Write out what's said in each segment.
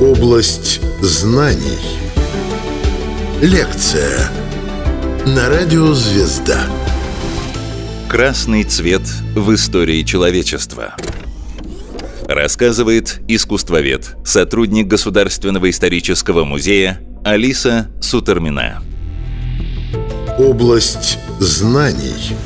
Область знаний. Лекция на радио «Звезда». Красный цвет в истории человечества. Рассказывает искусствовед, сотрудник Государственного исторического музея Алиса Сутермина. Область знаний.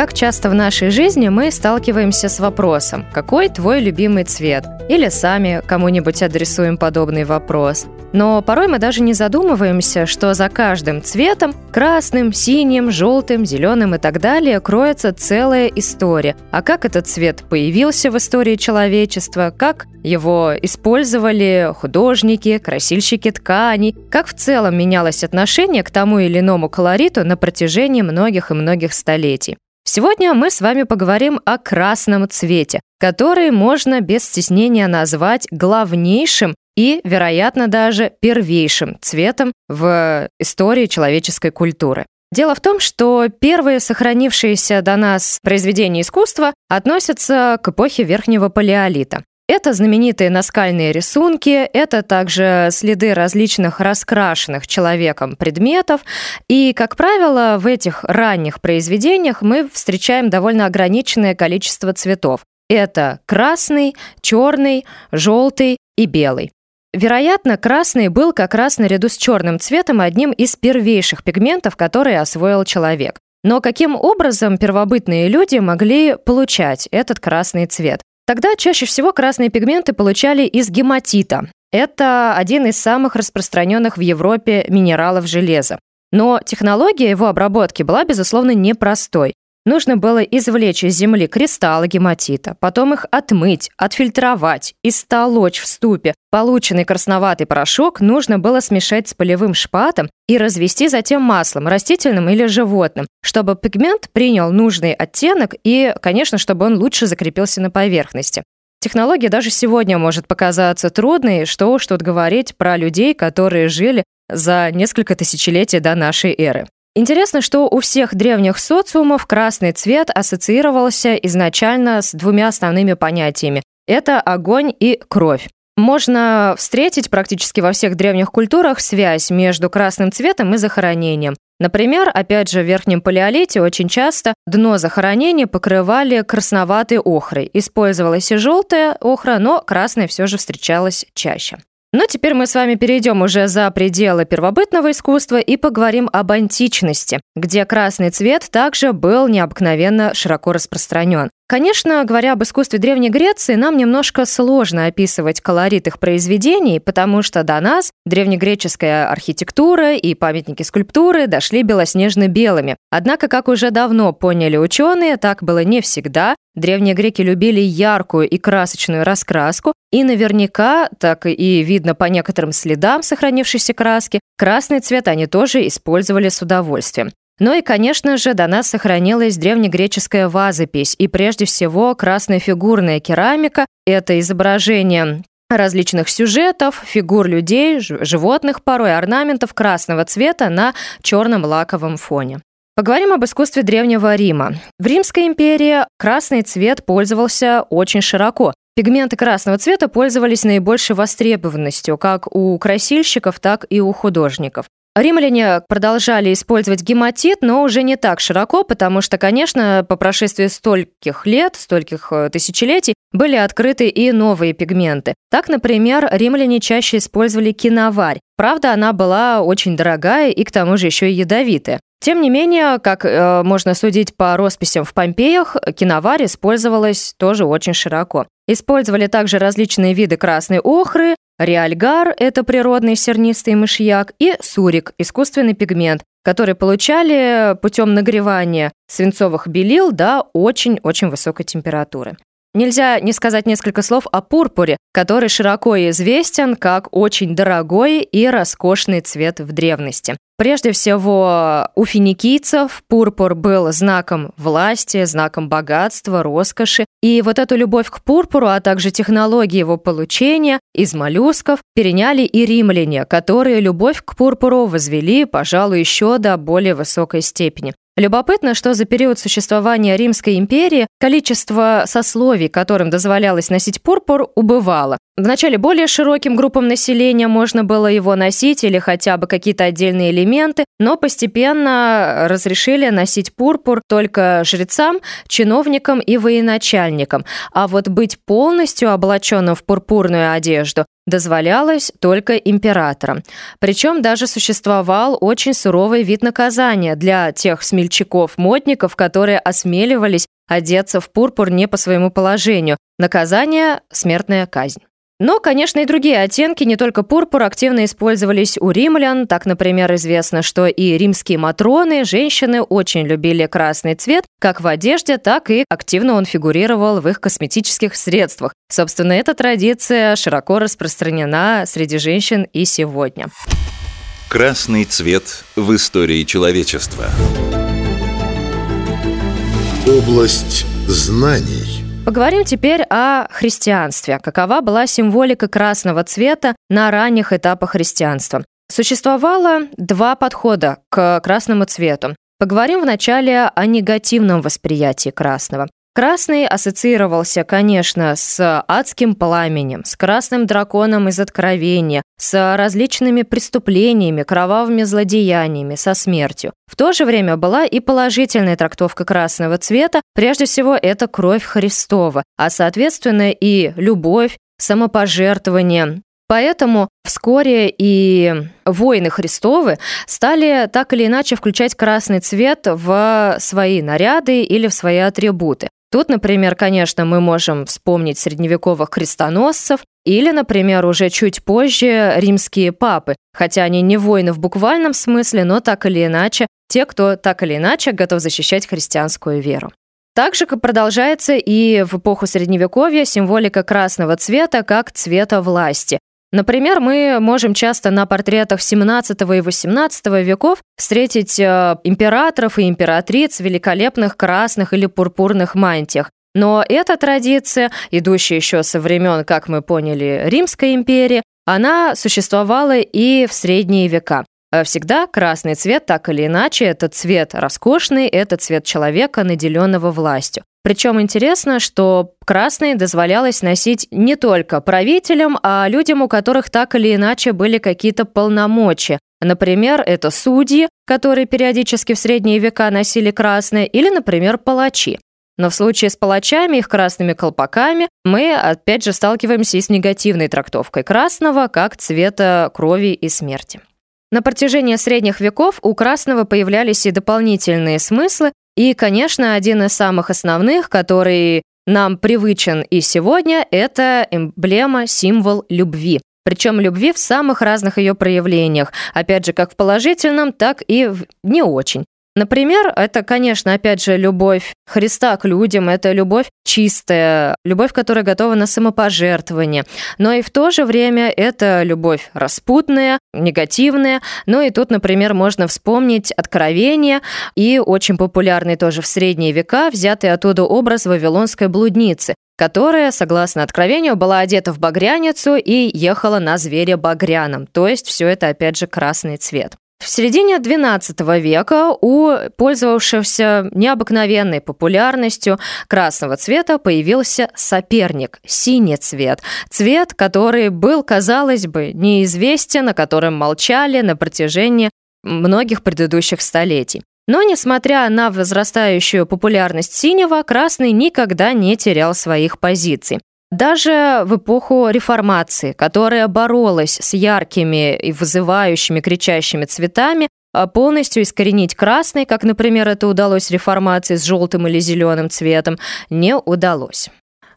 Как часто в нашей жизни мы сталкиваемся с вопросом «Какой твой любимый цвет?» Или сами кому-нибудь адресуем подобный вопрос. Но порой мы даже не задумываемся, что за каждым цветом – красным, синим, желтым, зеленым и так далее – кроется целая история. А как этот цвет появился в истории человечества, как его использовали художники, красильщики тканей, как в целом менялось отношение к тому или иному колориту на протяжении многих и многих столетий. Сегодня мы с вами поговорим о красном цвете, который можно без стеснения назвать главнейшим и, вероятно, даже первейшим цветом в истории человеческой культуры. Дело в том, что первые сохранившиеся до нас произведения искусства относятся к эпохе Верхнего Палеолита. Это знаменитые наскальные рисунки, это также следы различных раскрашенных человеком предметов. И, как правило, в этих ранних произведениях мы встречаем довольно ограниченное количество цветов. Это красный, черный, желтый и белый. Вероятно, красный был как раз наряду с черным цветом одним из первейших пигментов, которые освоил человек. Но каким образом первобытные люди могли получать этот красный цвет? Тогда чаще всего красные пигменты получали из гематита. Это один из самых распространенных в Европе минералов железа. Но технология его обработки была, безусловно, непростой. Нужно было извлечь из земли кристаллы гематита, потом их отмыть, отфильтровать, истолочь в ступе. Полученный красноватый порошок нужно было смешать с полевым шпатом и развести затем маслом, растительным или животным, чтобы пигмент принял нужный оттенок и, конечно, чтобы он лучше закрепился на поверхности. Технология даже сегодня может показаться трудной, что уж тут говорить про людей, которые жили за несколько тысячелетий до нашей эры. Интересно, что у всех древних социумов красный цвет ассоциировался изначально с двумя основными понятиями. Это огонь и кровь. Можно встретить практически во всех древних культурах связь между красным цветом и захоронением. Например, опять же, в Верхнем Палеолите очень часто дно захоронения покрывали красноватой охрой. Использовалась и желтая охра, но красная все же встречалась чаще. Но теперь мы с вами перейдем уже за пределы первобытного искусства и поговорим об античности, где красный цвет также был необыкновенно широко распространен. Конечно, говоря об искусстве Древней Греции, нам немножко сложно описывать колорит их произведений, потому что до нас древнегреческая архитектура и памятники скульптуры дошли белоснежно-белыми. Однако, как уже давно поняли ученые, так было не всегда. Древние греки любили яркую и красочную раскраску, и наверняка, так и видно по некоторым следам сохранившейся краски, красный цвет они тоже использовали с удовольствием. Ну и, конечно же, до нас сохранилась древнегреческая вазопись и прежде всего красная фигурная керамика. Это изображение различных сюжетов, фигур людей, животных, порой орнаментов красного цвета на черном лаковом фоне. Поговорим об искусстве Древнего Рима. В Римской империи красный цвет пользовался очень широко. Пигменты красного цвета пользовались наибольшей востребованностью как у красильщиков, так и у художников. Римляне продолжали использовать гематит, но уже не так широко, потому что, конечно, по прошествии стольких лет, стольких э, тысячелетий, были открыты и новые пигменты. Так, например, римляне чаще использовали киноварь. Правда, она была очень дорогая и к тому же еще и ядовитая. Тем не менее, как э, можно судить по росписям в Помпеях, киноварь использовалась тоже очень широко. Использовали также различные виды красной охры, Реальгар – это природный сернистый мышьяк, и сурик – искусственный пигмент, который получали путем нагревания свинцовых белил до очень-очень высокой температуры. Нельзя не сказать несколько слов о пурпуре, который широко известен как очень дорогой и роскошный цвет в древности. Прежде всего, у финикийцев пурпур был знаком власти, знаком богатства, роскоши. И вот эту любовь к пурпуру, а также технологии его получения из моллюсков переняли и римляне, которые любовь к пурпуру возвели, пожалуй, еще до более высокой степени. Любопытно, что за период существования Римской империи количество сословий, которым дозволялось носить пурпур, убывало. Вначале более широким группам населения можно было его носить или хотя бы какие-то отдельные элементы, но постепенно разрешили носить пурпур только жрецам, чиновникам и военачальникам. А вот быть полностью облаченным в пурпурную одежду дозволялось только императорам. Причем даже существовал очень суровый вид наказания для тех смельчаков-модников, которые осмеливались одеться в пурпур не по своему положению. Наказание – смертная казнь. Но, конечно, и другие оттенки, не только пурпур, активно использовались у римлян. Так, например, известно, что и римские матроны, женщины очень любили красный цвет, как в одежде, так и активно он фигурировал в их косметических средствах. Собственно, эта традиция широко распространена среди женщин и сегодня. Красный цвет в истории человечества. Область знаний. Поговорим теперь о христианстве. Какова была символика красного цвета на ранних этапах христианства? Существовало два подхода к красному цвету. Поговорим вначале о негативном восприятии красного. Красный ассоциировался, конечно, с адским пламенем, с красным драконом из Откровения, с различными преступлениями, кровавыми злодеяниями, со смертью. В то же время была и положительная трактовка красного цвета, прежде всего это кровь Христова, а соответственно и любовь, самопожертвование, Поэтому вскоре и воины Христовы стали так или иначе включать красный цвет в свои наряды или в свои атрибуты. Тут, например, конечно, мы можем вспомнить средневековых крестоносцев или, например, уже чуть позже римские папы, хотя они не воины в буквальном смысле, но так или иначе, те, кто так или иначе готов защищать христианскую веру. Также продолжается и в эпоху Средневековья символика красного цвета как цвета власти. Например, мы можем часто на портретах 17 и 18 веков встретить э, императоров и императриц в великолепных красных или пурпурных мантиях. Но эта традиция, идущая еще со времен, как мы поняли, Римской империи, она существовала и в средние века. Э, всегда красный цвет, так или иначе, это цвет роскошный, это цвет человека, наделенного властью. Причем интересно, что красный дозволялось носить не только правителям, а людям, у которых так или иначе были какие-то полномочия. Например, это судьи, которые периодически в средние века носили красное, или, например, палачи. Но в случае с палачами, их красными колпаками, мы опять же сталкиваемся и с негативной трактовкой красного как цвета крови и смерти. На протяжении средних веков у красного появлялись и дополнительные смыслы, и, конечно, один из самых основных, который нам привычен и сегодня, это эмблема, символ любви. Причем любви в самых разных ее проявлениях, опять же, как в положительном, так и в не очень. Например, это, конечно, опять же, любовь Христа к людям, это любовь чистая, любовь, которая готова на самопожертвование. Но и в то же время это любовь распутная, негативная. Ну и тут, например, можно вспомнить Откровение и очень популярный тоже в средние века, взятый оттуда образ Вавилонской блудницы, которая, согласно откровению, была одета в багряницу и ехала на звере багряном. То есть все это, опять же, красный цвет. В середине XII века у пользовавшегося необыкновенной популярностью красного цвета появился соперник – синий цвет. Цвет, который был, казалось бы, неизвестен, о котором молчали на протяжении многих предыдущих столетий. Но, несмотря на возрастающую популярность синего, красный никогда не терял своих позиций. Даже в эпоху реформации, которая боролась с яркими и вызывающими кричащими цветами, а полностью искоренить красный, как, например, это удалось реформации с желтым или зеленым цветом, не удалось.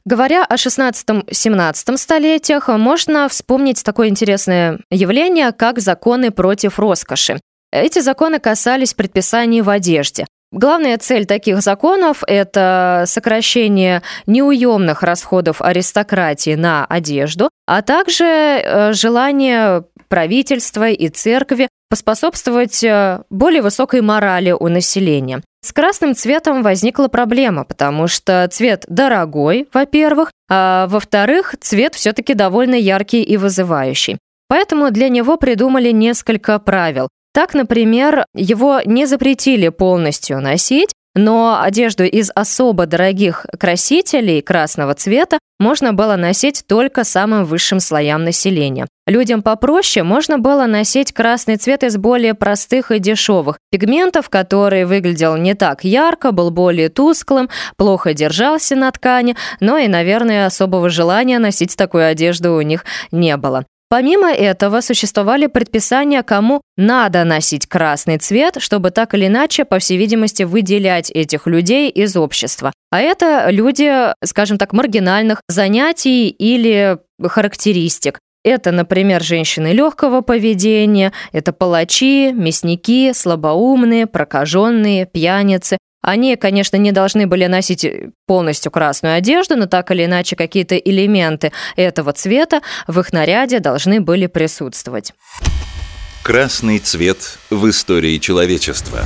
Говоря о 16-17 столетиях, можно вспомнить такое интересное явление, как законы против роскоши. Эти законы касались предписаний в одежде. Главная цель таких законов – это сокращение неуемных расходов аристократии на одежду, а также э, желание правительства и церкви поспособствовать э, более высокой морали у населения. С красным цветом возникла проблема, потому что цвет дорогой, во-первых, а во-вторых, цвет все-таки довольно яркий и вызывающий. Поэтому для него придумали несколько правил. Так, например, его не запретили полностью носить, но одежду из особо дорогих красителей красного цвета можно было носить только самым высшим слоям населения. Людям попроще можно было носить красный цвет из более простых и дешевых пигментов, который выглядел не так ярко, был более тусклым, плохо держался на ткани, но и, наверное, особого желания носить такую одежду у них не было. Помимо этого, существовали предписания, кому надо носить красный цвет, чтобы так или иначе, по всей видимости, выделять этих людей из общества. А это люди, скажем так, маргинальных занятий или характеристик. Это, например, женщины легкого поведения, это палачи, мясники, слабоумные, прокаженные, пьяницы, они, конечно, не должны были носить полностью красную одежду, но так или иначе какие-то элементы этого цвета в их наряде должны были присутствовать. Красный цвет в истории человечества.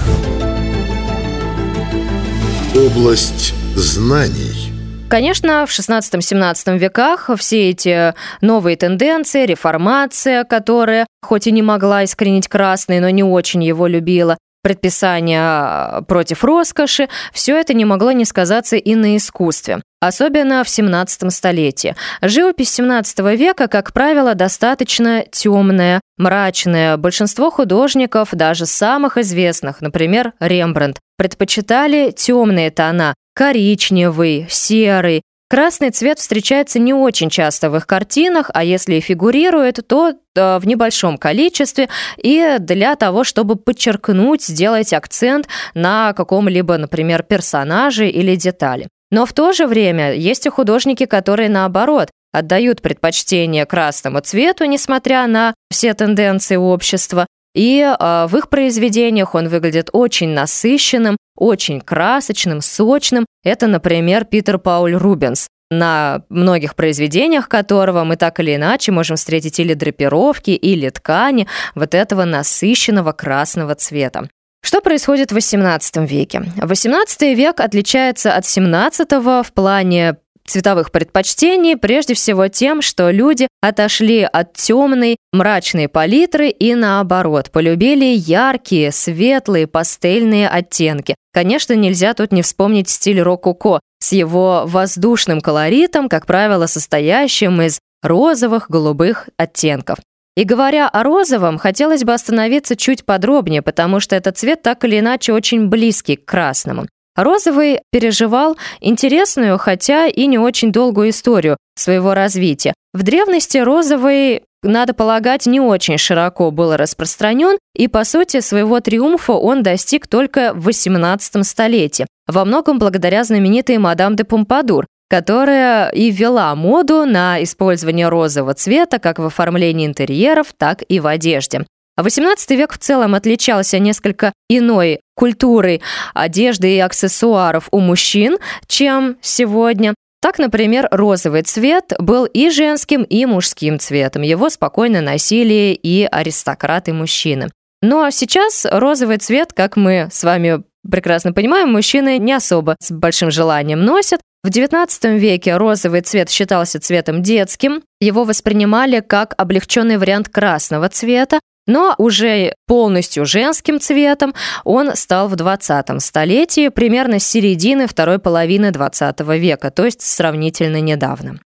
Область знаний. Конечно, в 16-17 веках все эти новые тенденции, реформация, которая хоть и не могла искоренить красный, но не очень его любила, предписания против роскоши, все это не могло не сказаться и на искусстве. Особенно в 17 столетии. Живопись 17 века, как правило, достаточно темная, мрачная. Большинство художников, даже самых известных, например, Рембрандт, предпочитали темные тона, коричневый, серый, Красный цвет встречается не очень часто в их картинах, а если и фигурирует, то э, в небольшом количестве и для того, чтобы подчеркнуть, сделать акцент на каком-либо, например, персонаже или детали. Но в то же время есть и художники, которые наоборот отдают предпочтение красному цвету, несмотря на все тенденции общества, и э, в их произведениях он выглядит очень насыщенным, очень красочным, сочным. Это, например, Питер Пауль Рубенс на многих произведениях которого мы так или иначе можем встретить или драпировки, или ткани вот этого насыщенного красного цвета. Что происходит в XVIII веке? XVIII век отличается от XVII в плане цветовых предпочтений прежде всего тем, что люди отошли от темной, мрачной палитры и наоборот, полюбили яркие, светлые, пастельные оттенки. Конечно, нельзя тут не вспомнить стиль рококо с его воздушным колоритом, как правило, состоящим из розовых, голубых оттенков. И говоря о розовом, хотелось бы остановиться чуть подробнее, потому что этот цвет так или иначе очень близкий к красному. Розовый переживал интересную, хотя и не очень долгую историю своего развития. В древности розовый надо полагать, не очень широко был распространен, и, по сути, своего триумфа он достиг только в XVIII столетии, во многом благодаря знаменитой мадам де Помпадур, которая и ввела моду на использование розового цвета как в оформлении интерьеров, так и в одежде. А XVIII век в целом отличался несколько иной культурой одежды и аксессуаров у мужчин, чем сегодня. Так, например, розовый цвет был и женским, и мужским цветом. Его спокойно носили и аристократы-мужчины. Но сейчас розовый цвет, как мы с вами прекрасно понимаем, мужчины не особо с большим желанием носят. В XIX веке розовый цвет считался цветом детским. Его воспринимали как облегченный вариант красного цвета, но уже полностью женским цветом он стал в 20 столетии, примерно с середины второй половины 20 века, то есть сравнительно недавно.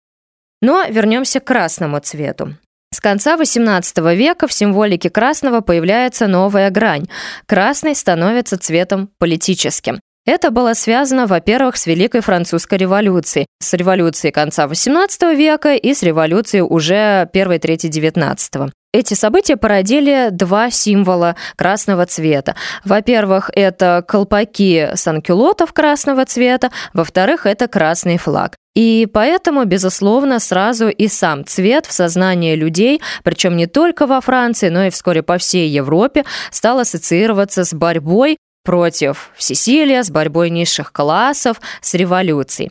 Но вернемся к красному цвету. С конца XVIII века в символике красного появляется новая грань. Красный становится цветом политическим. Это было связано, во-первых, с Великой Французской революцией, с революцией конца XVIII века и с революцией уже первой трети XIX. Эти события породили два символа красного цвета. Во-первых, это колпаки санкюлотов красного цвета, во-вторых, это красный флаг. И поэтому, безусловно, сразу и сам цвет в сознании людей, причем не только во Франции, но и вскоре по всей Европе, стал ассоциироваться с борьбой против всесилия, с борьбой низших классов, с революцией.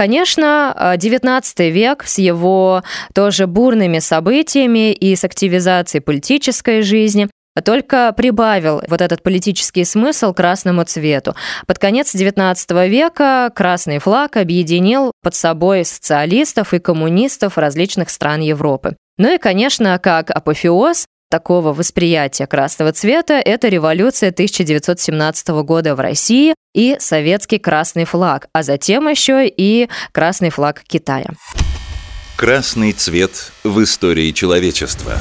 Конечно, XIX э, век с его тоже бурными событиями и с активизацией политической жизни только прибавил вот этот политический смысл красному цвету. Под конец XIX века красный флаг объединил под собой социалистов и коммунистов различных стран Европы. Ну и, конечно, как апофеоз, такого восприятия красного цвета – это революция 1917 года в России и советский красный флаг, а затем еще и красный флаг Китая. Красный цвет в истории человечества.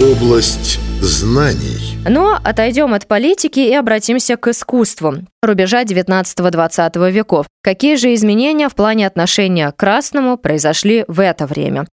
Область знаний. Но отойдем от политики и обратимся к искусству рубежа 19-20 веков. Какие же изменения в плане отношения к красному произошли в это время?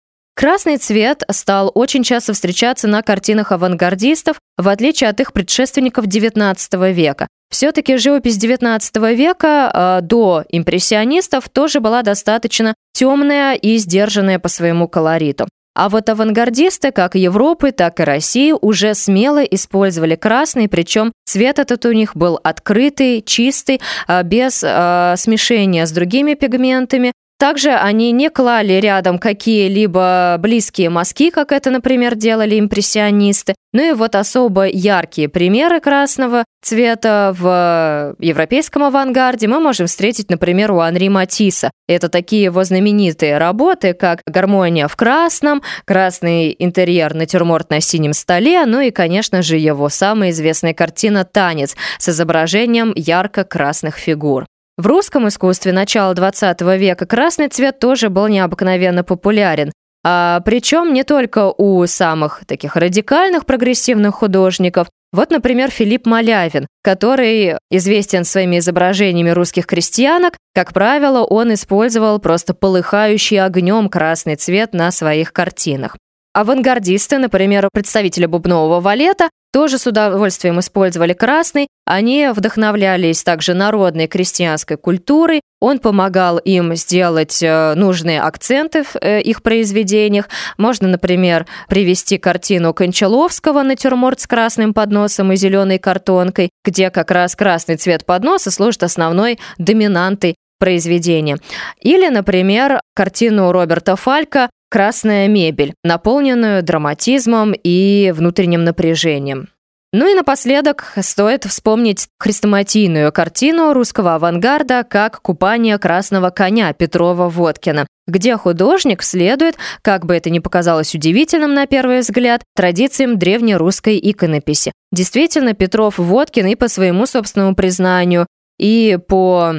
Красный цвет стал очень часто встречаться на картинах авангардистов, в отличие от их предшественников XIX века. Все-таки живопись XIX века э, до импрессионистов тоже была достаточно темная и сдержанная по своему колориту. А вот авангардисты как Европы, так и России уже смело использовали красный, причем цвет этот у них был открытый, чистый, а, без э, смешения с другими пигментами, также они не клали рядом какие-либо близкие мазки, как это, например, делали импрессионисты. Ну и вот особо яркие примеры красного цвета в европейском авангарде мы можем встретить, например, у Анри Матисса. Это такие его знаменитые работы, как «Гармония в красном», «Красный интерьер натюрморт на синем столе», ну и, конечно же, его самая известная картина «Танец» с изображением ярко-красных фигур. В русском искусстве начала 20 века красный цвет тоже был необыкновенно популярен. А причем не только у самых таких радикальных прогрессивных художников. Вот, например, Филипп Малявин, который известен своими изображениями русских крестьянок. Как правило, он использовал просто полыхающий огнем красный цвет на своих картинах. Авангардисты, например, представители бубнового валета, тоже с удовольствием использовали красный. Они вдохновлялись также народной крестьянской культурой. Он помогал им сделать э, нужные акценты в э, их произведениях. Можно, например, привести картину Кончаловского «Натюрморт с красным подносом и зеленой картонкой», где как раз красный цвет подноса служит основной доминантой произведения. Или, например, картину Роберта Фалька красная мебель, наполненную драматизмом и внутренним напряжением. Ну и напоследок стоит вспомнить хрестоматийную картину русского авангарда как «Купание красного коня» Петрова-Водкина, где художник следует, как бы это ни показалось удивительным на первый взгляд, традициям древнерусской иконописи. Действительно, Петров-Водкин и по своему собственному признанию, и по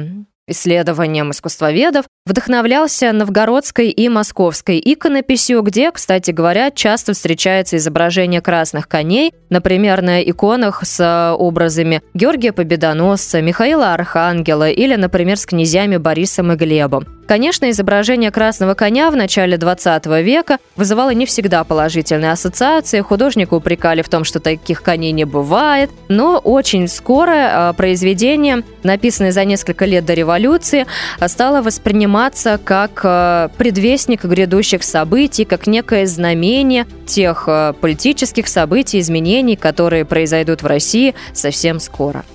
исследованиям искусствоведов, вдохновлялся новгородской и московской иконописью, где, кстати говоря, часто встречается изображение красных коней, например, на иконах с образами Георгия Победоносца, Михаила Архангела или, например, с князьями Борисом и Глебом. Конечно, изображение красного коня в начале 20 века вызывало не всегда положительные ассоциации, художника упрекали в том, что таких коней не бывает, но очень скоро а, произведение, написанное за несколько лет до революции, стало восприниматься как а, предвестник грядущих событий, как некое знамение тех а, политических событий, изменений, которые произойдут в России совсем скоро.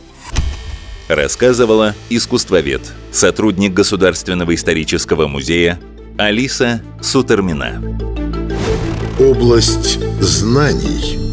Рассказывала искусствовед, сотрудник Государственного исторического музея Алиса Сутермина. Область знаний –